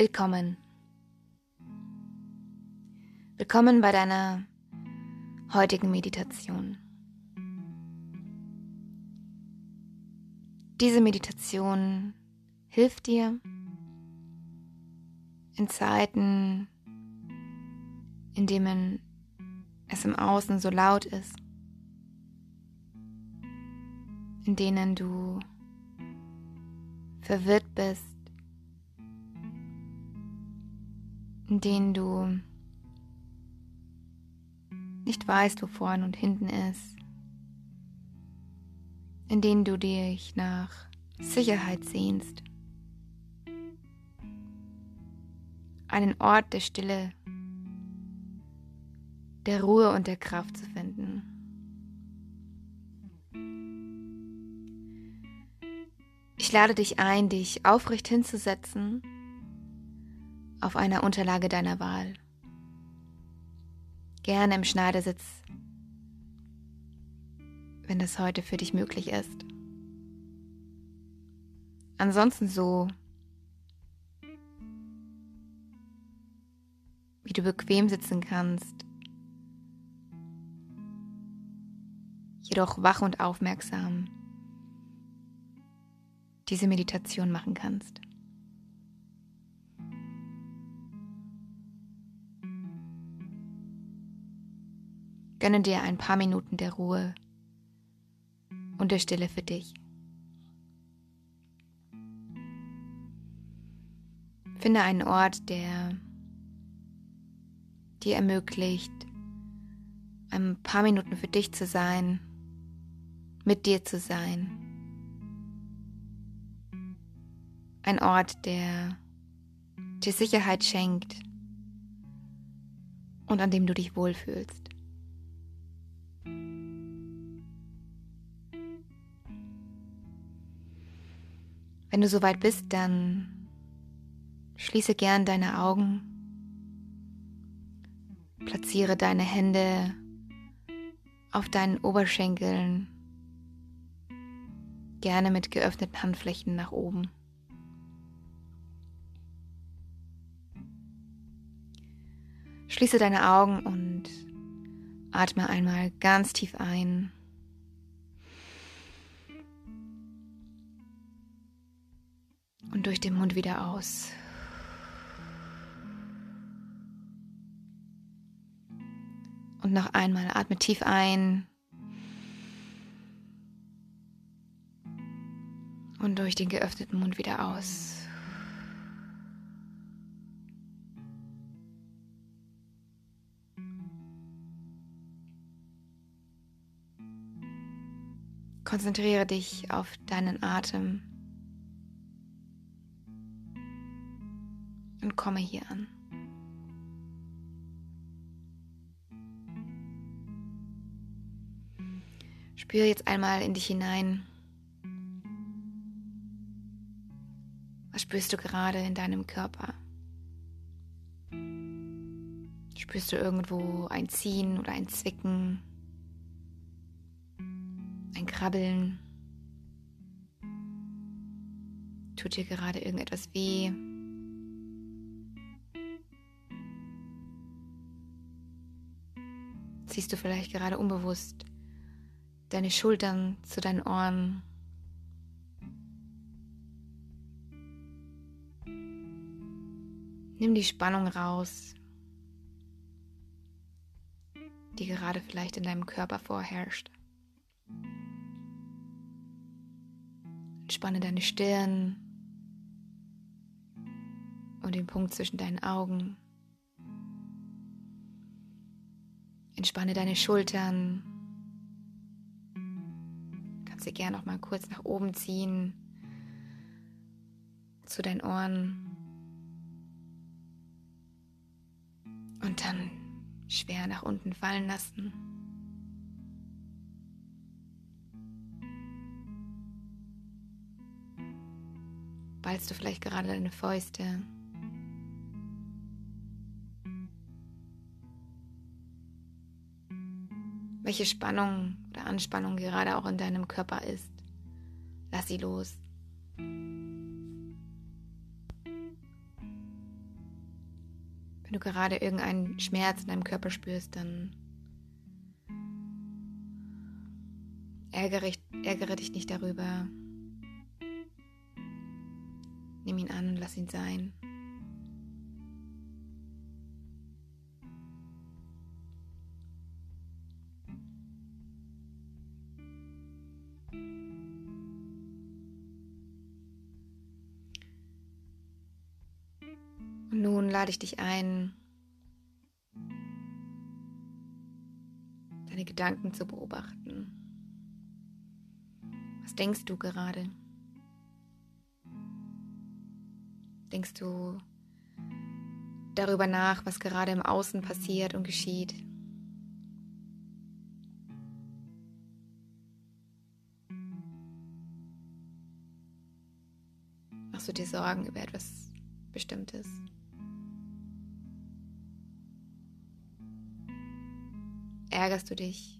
Willkommen. Willkommen bei deiner heutigen Meditation. Diese Meditation hilft dir in Zeiten, in denen es im Außen so laut ist, in denen du verwirrt bist, in denen du nicht weißt, wo vorn und hinten ist, in denen du dich nach Sicherheit sehnst, einen Ort der Stille, der Ruhe und der Kraft zu finden. Ich lade dich ein, dich aufrecht hinzusetzen auf einer Unterlage deiner Wahl. Gerne im Schneidersitz, wenn das heute für dich möglich ist. Ansonsten so, wie du bequem sitzen kannst, jedoch wach und aufmerksam diese Meditation machen kannst. Gönne dir ein paar Minuten der Ruhe und der Stille für dich. Finde einen Ort, der dir ermöglicht, ein paar Minuten für dich zu sein, mit dir zu sein. Ein Ort, der dir Sicherheit schenkt und an dem du dich wohlfühlst. Wenn du soweit bist, dann schließe gern deine Augen, platziere deine Hände auf deinen Oberschenkeln, gerne mit geöffneten Handflächen nach oben. Schließe deine Augen und atme einmal ganz tief ein. Und durch den Mund wieder aus. Und noch einmal atme tief ein. Und durch den geöffneten Mund wieder aus. Konzentriere dich auf deinen Atem. Und komme hier an. Spüre jetzt einmal in dich hinein. Was spürst du gerade in deinem Körper? Spürst du irgendwo ein Ziehen oder ein Zwicken? Ein Krabbeln? Tut dir gerade irgendetwas weh? Ziehst du vielleicht gerade unbewusst deine Schultern zu deinen Ohren. Nimm die Spannung raus, die gerade vielleicht in deinem Körper vorherrscht. Entspanne deine Stirn und den Punkt zwischen deinen Augen. Entspanne deine Schultern. Kannst sie gerne noch mal kurz nach oben ziehen zu deinen Ohren. Und dann schwer nach unten fallen lassen. Ballst du vielleicht gerade deine Fäuste. Welche Spannung oder Anspannung gerade auch in deinem Körper ist. Lass sie los. Wenn du gerade irgendeinen Schmerz in deinem Körper spürst, dann ärgere, ärgere dich nicht darüber. Nimm ihn an und lass ihn sein. Lade ich dich ein, deine Gedanken zu beobachten. Was denkst du gerade? Denkst du darüber nach, was gerade im Außen passiert und geschieht? Machst du dir Sorgen über etwas Bestimmtes? Ärgerst du dich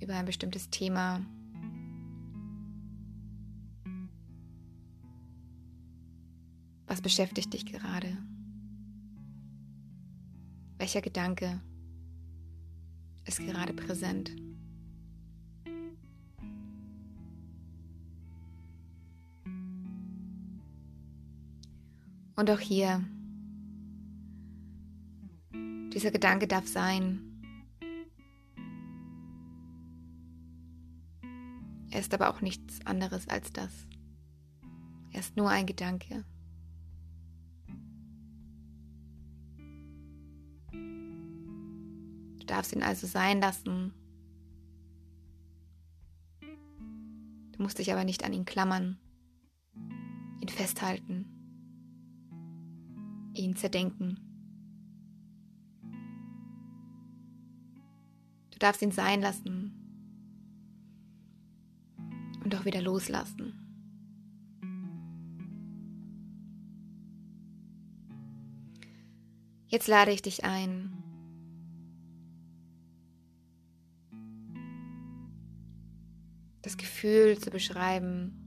über ein bestimmtes Thema? Was beschäftigt dich gerade? Welcher Gedanke ist gerade präsent? Und auch hier dieser Gedanke darf sein. Er ist aber auch nichts anderes als das. Er ist nur ein Gedanke. Du darfst ihn also sein lassen. Du musst dich aber nicht an ihn klammern, ihn festhalten, ihn zerdenken. Du darfst ihn sein lassen und auch wieder loslassen. Jetzt lade ich dich ein, das Gefühl zu beschreiben,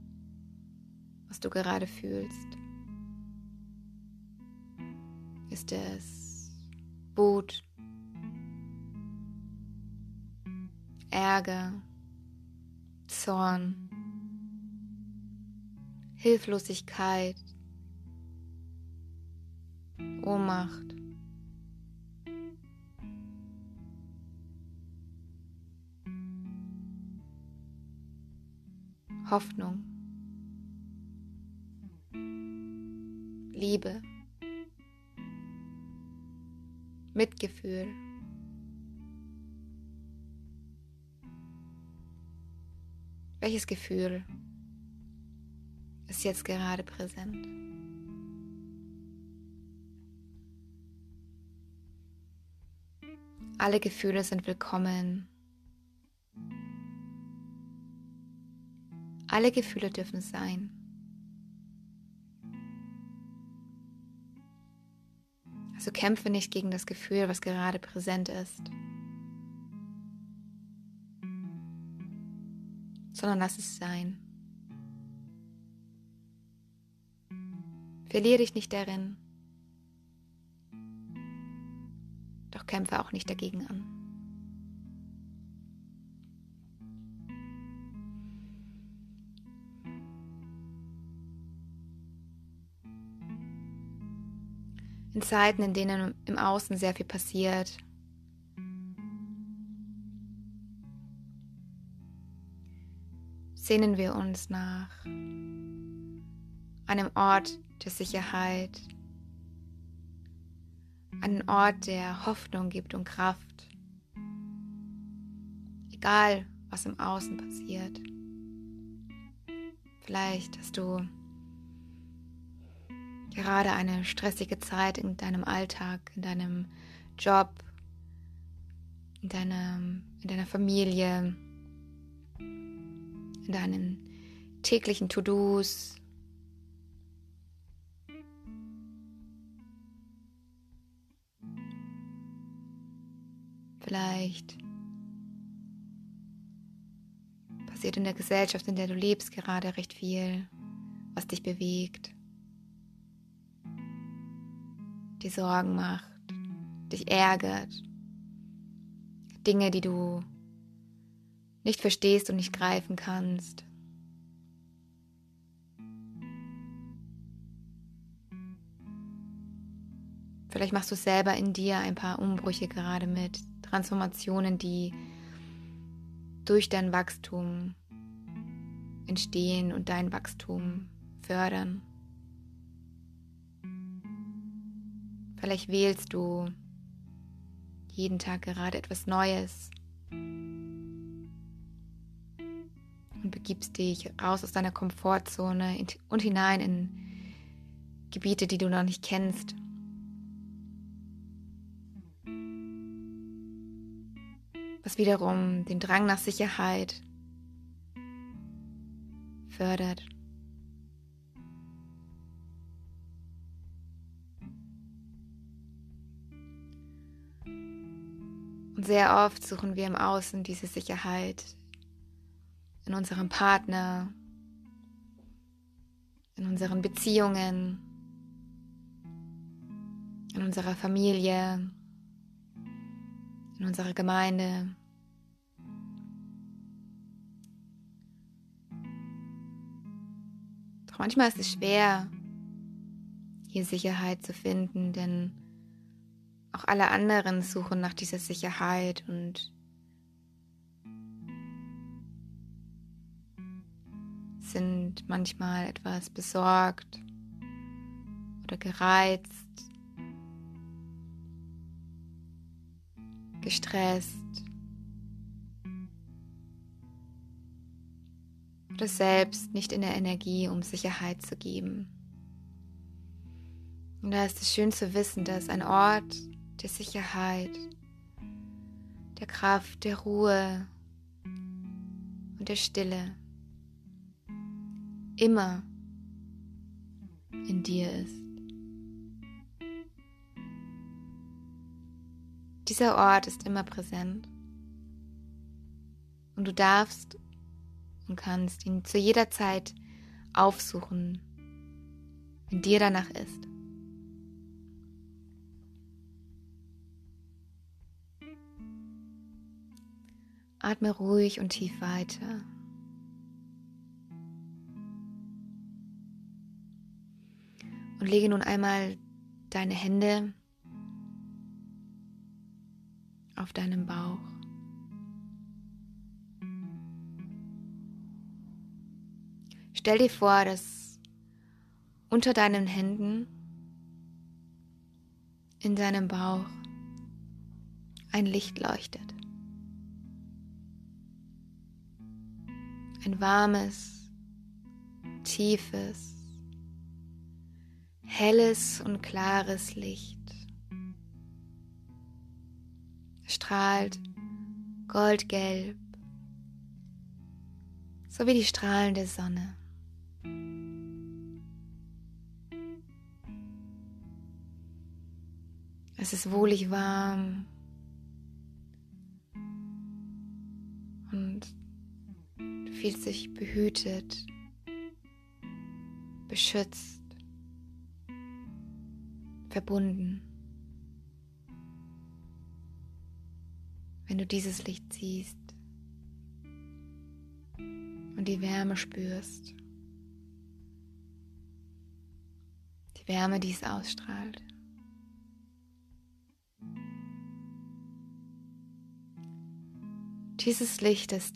was du gerade fühlst. Ist es Ärger, Zorn, Hilflosigkeit, Ohnmacht. Hoffnung, Liebe, Mitgefühl. Welches Gefühl ist jetzt gerade präsent? Alle Gefühle sind willkommen. Alle Gefühle dürfen sein. Also kämpfe nicht gegen das Gefühl, was gerade präsent ist. Sondern lass es sein. Verliere dich nicht darin, doch kämpfe auch nicht dagegen an. In Zeiten, in denen im Außen sehr viel passiert, sehnen wir uns nach einem Ort der Sicherheit, einen Ort, der Hoffnung gibt und Kraft, egal was im Außen passiert. Vielleicht hast du gerade eine stressige Zeit in deinem Alltag, in deinem Job, in, deinem, in deiner Familie, in deinen täglichen To-Dos. Vielleicht passiert in der Gesellschaft, in der du lebst, gerade recht viel, was dich bewegt. dir Sorgen macht, dich ärgert, Dinge, die du nicht verstehst und nicht greifen kannst. Vielleicht machst du selber in dir ein paar Umbrüche gerade mit, Transformationen, die durch dein Wachstum entstehen und dein Wachstum fördern. Vielleicht wählst du jeden Tag gerade etwas Neues begibst dich raus aus deiner Komfortzone und hinein in Gebiete, die du noch nicht kennst. Was wiederum den Drang nach Sicherheit fördert. Und sehr oft suchen wir im Außen diese Sicherheit in unserem Partner, in unseren Beziehungen, in unserer Familie, in unserer Gemeinde. Doch manchmal ist es schwer, hier Sicherheit zu finden, denn auch alle anderen suchen nach dieser Sicherheit und sind manchmal etwas besorgt oder gereizt, gestresst oder selbst nicht in der Energie, um Sicherheit zu geben. Und da ist es schön zu wissen, dass ein Ort der Sicherheit, der Kraft, der Ruhe und der Stille immer in dir ist. Dieser Ort ist immer präsent und du darfst und kannst ihn zu jeder Zeit aufsuchen, wenn dir danach ist. Atme ruhig und tief weiter. Und lege nun einmal deine Hände auf deinem Bauch. Stell dir vor, dass unter deinen Händen in deinem Bauch ein Licht leuchtet. ein warmes, tiefes, helles und klares Licht. Strahlt goldgelb, so wie die Strahlen der Sonne. Es ist wohlig warm und fühlt sich behütet, beschützt, verbunden. Wenn du dieses Licht siehst und die Wärme spürst, die Wärme, die es ausstrahlt. Dieses Licht ist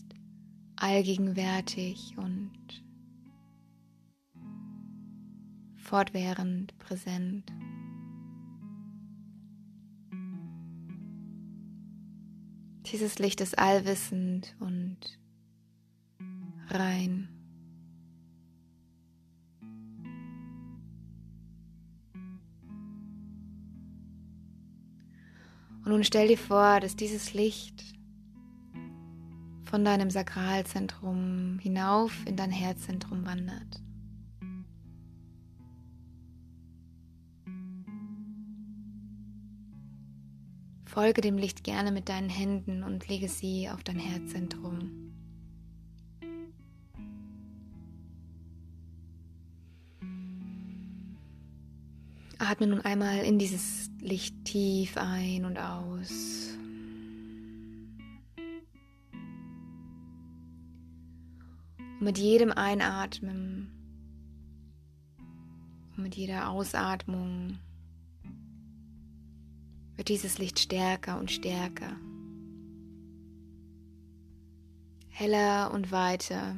allgegenwärtig und fortwährend präsent. Dieses Licht ist allwissend und rein. Und nun stell dir vor, dass dieses Licht von deinem Sakralzentrum hinauf in dein Herzzentrum wandert. Folge dem Licht gerne mit deinen Händen und lege sie auf dein Herzzentrum. Atme nun einmal in dieses Licht tief ein und aus. Und mit jedem Einatmen und mit jeder Ausatmung wird dieses Licht stärker und stärker, heller und weiter.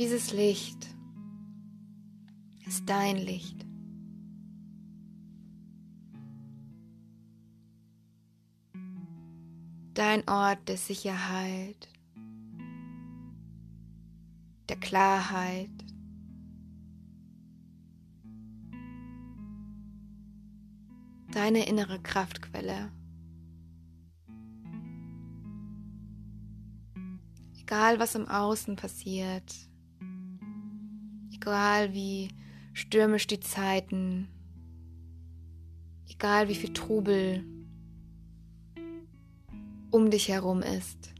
Dieses Licht ist dein Licht. Dein Ort der Sicherheit, der Klarheit, deine innere Kraftquelle. Egal was im Außen passiert, egal wie stürmisch die Zeiten, egal wie viel Trubel um dich herum ist.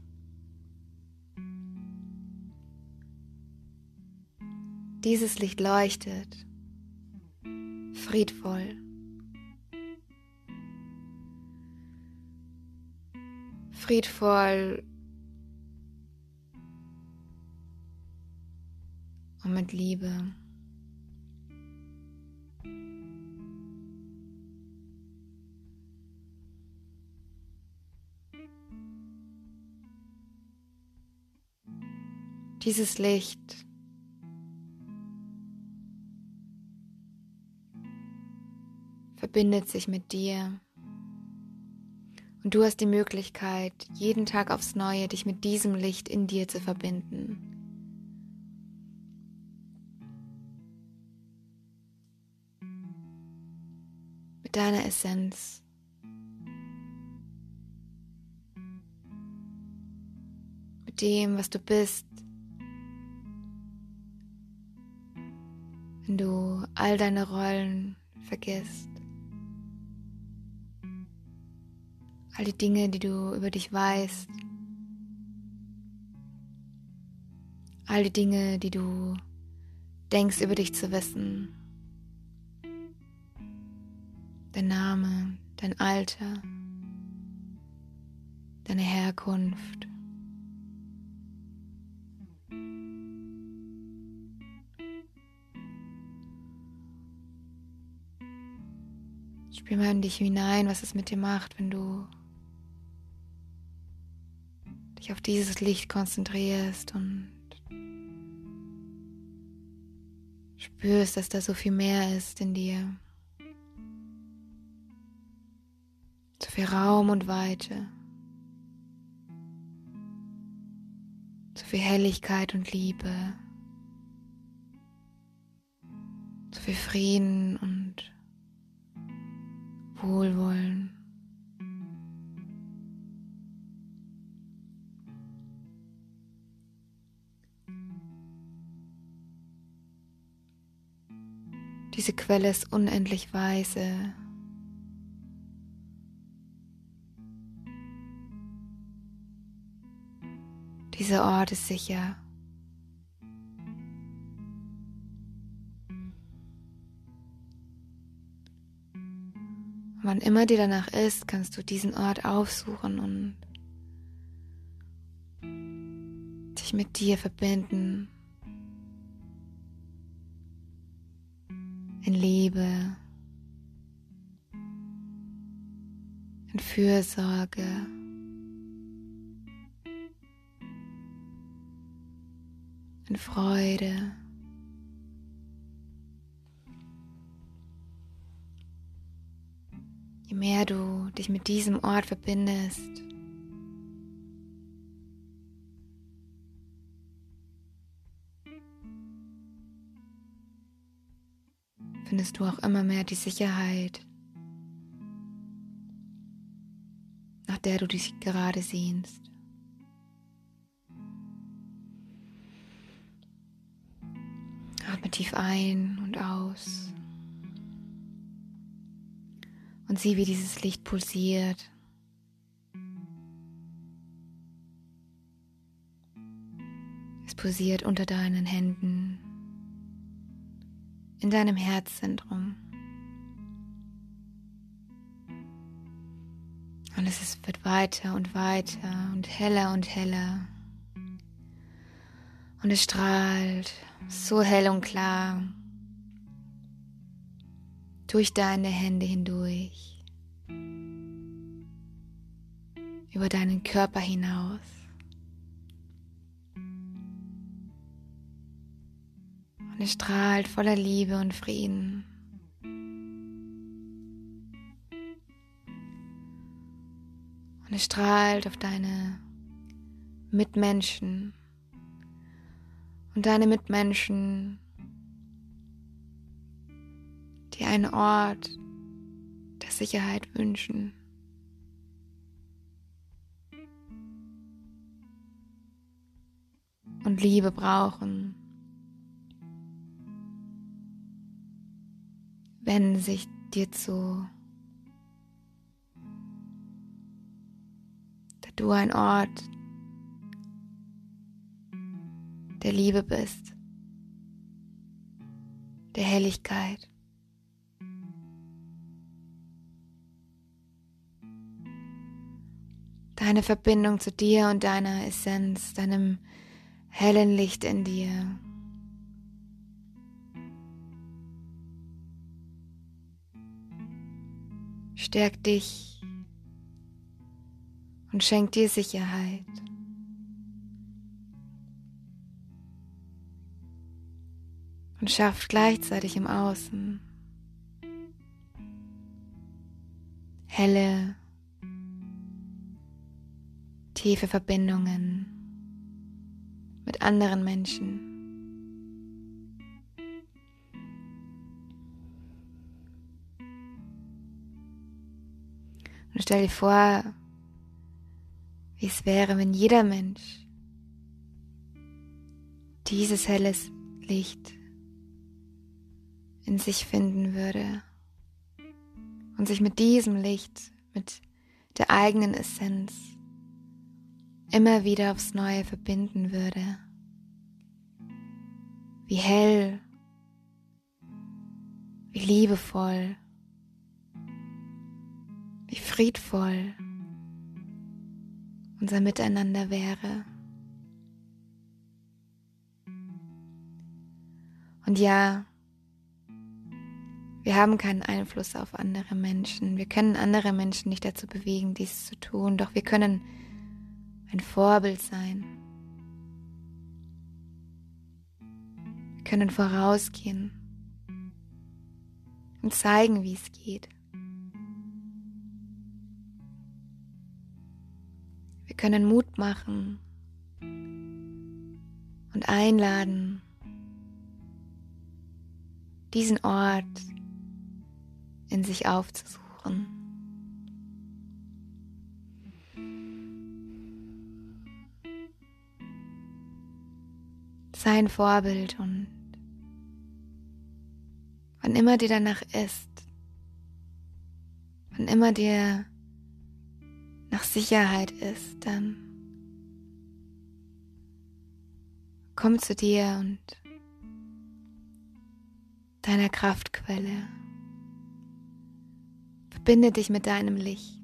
Dieses Licht leuchtet, friedvoll. Friedvoll und mit Liebe. Dieses Licht verbindet sich mit dir. Und du hast die Möglichkeit, jeden Tag aufs Neue dich mit diesem Licht in dir zu verbinden. Mit deiner Essenz. Mit dem, was du bist. Wenn du all deine Rollen vergisst. All die Dinge, die du über dich weißt. All die Dinge, die du denkst über dich zu wissen. Dein Name, dein Alter, deine Herkunft. Spür mal in dich hinein, was es mit dir macht, wenn du dich auf dieses Licht konzentrierst und spürst, dass da so viel mehr ist in dir. So viel Raum und Weite. So viel Helligkeit und Liebe. So viel Frieden und Wohlwollen. Diese Quelle ist unendlich weise. Dieser Ort ist sicher. Wann immer dir danach ist, kannst du diesen Ort aufsuchen und dich mit dir verbinden. In Liebe, in Fürsorge. In Freude. Je mehr du dich mit diesem Ort verbindest, findest du auch immer mehr die Sicherheit, nach der du dich gerade sehnst. Atme tief ein und aus. Und sieh, wie dieses Licht pulsiert. Es pulsiert unter deinen Händen, in deinem Herzzentrum. Und es wird weiter und weiter und heller und heller. Und es strahlt so hell und klar durch deine Hände hindurch, über deinen Körper hinaus. Und es strahlt voller Liebe und Frieden. Und es strahlt auf deine Mitmenschen und deine Mitmenschen, die einen Ort der Sicherheit wünschen. Und Liebe brauchen, wenden sich dir zu. Da du ein Ort der Liebe bist, der Helligkeit. Deine Verbindung zu dir und deiner Essenz, deinem hellen Licht in dir. Stärkt dich und schenkt dir Sicherheit. und schafft gleichzeitig im Außen helle, tiefe Verbindungen mit anderen Menschen. Und stell dir vor, wie es wäre, wenn jeder Mensch dieses helles Licht in sich finden würde und sich mit diesem Licht, mit der eigenen Essenz immer wieder aufs Neue verbinden würde. Wie hell, wie liebevoll, wie friedvoll unser Miteinander wäre. Und ja, wir haben keinen Einfluss auf andere Menschen. Wir können andere Menschen nicht dazu bewegen, dies zu tun, doch wir können ein Vorbild sein. Wir können vorausgehen und zeigen, wie es geht. Wir können Mut machen und einladen, diesen Ort in sich aufzusuchen. Sein Vorbild und wann immer dir danach ist, wann immer dir nach Sicherheit ist, dann komm zu dir und deiner Kraftquelle. Verbinde dich mit deinem Licht.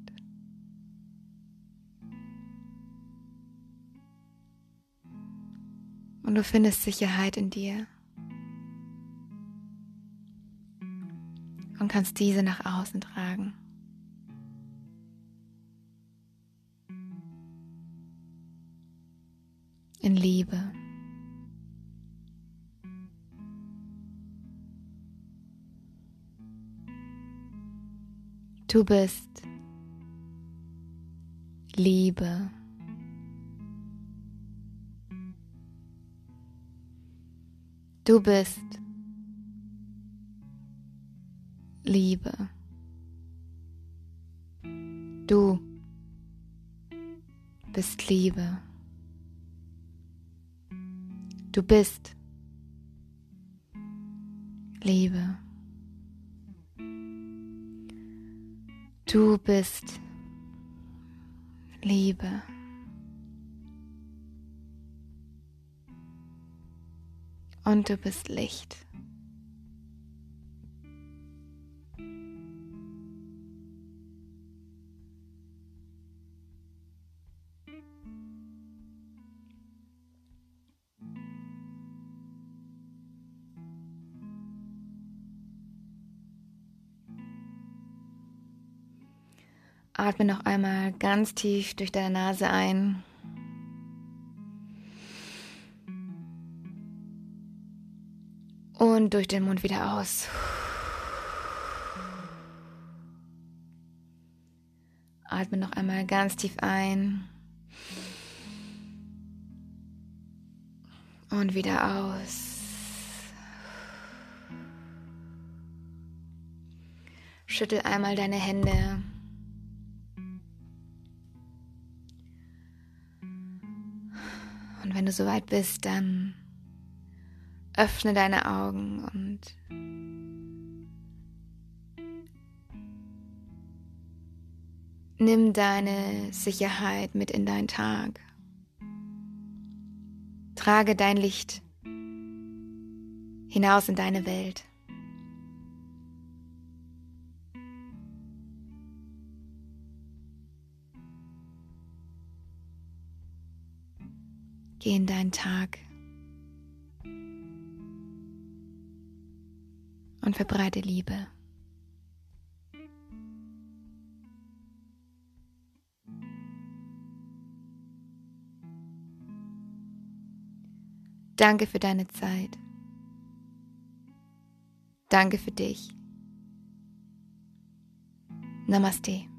Und du findest Sicherheit in dir. Und kannst diese nach außen tragen. In Liebe. Du bist Liebe. Du bist Liebe. Du bist Liebe. Du bist Liebe. Du bist Liebe. Und du bist Licht. Atme noch einmal ganz tief durch deine Nase ein. Und durch den Mund wieder aus. Atme noch einmal ganz tief ein. Und wieder aus. Schüttel einmal deine Hände. Und wenn du soweit bist, dann öffne deine Augen und nimm deine Sicherheit mit in deinen Tag. Trage dein Licht hinaus in deine Welt. Geh in deinen Tag und verbreite Liebe. Danke für deine Zeit. Danke für dich. Namaste.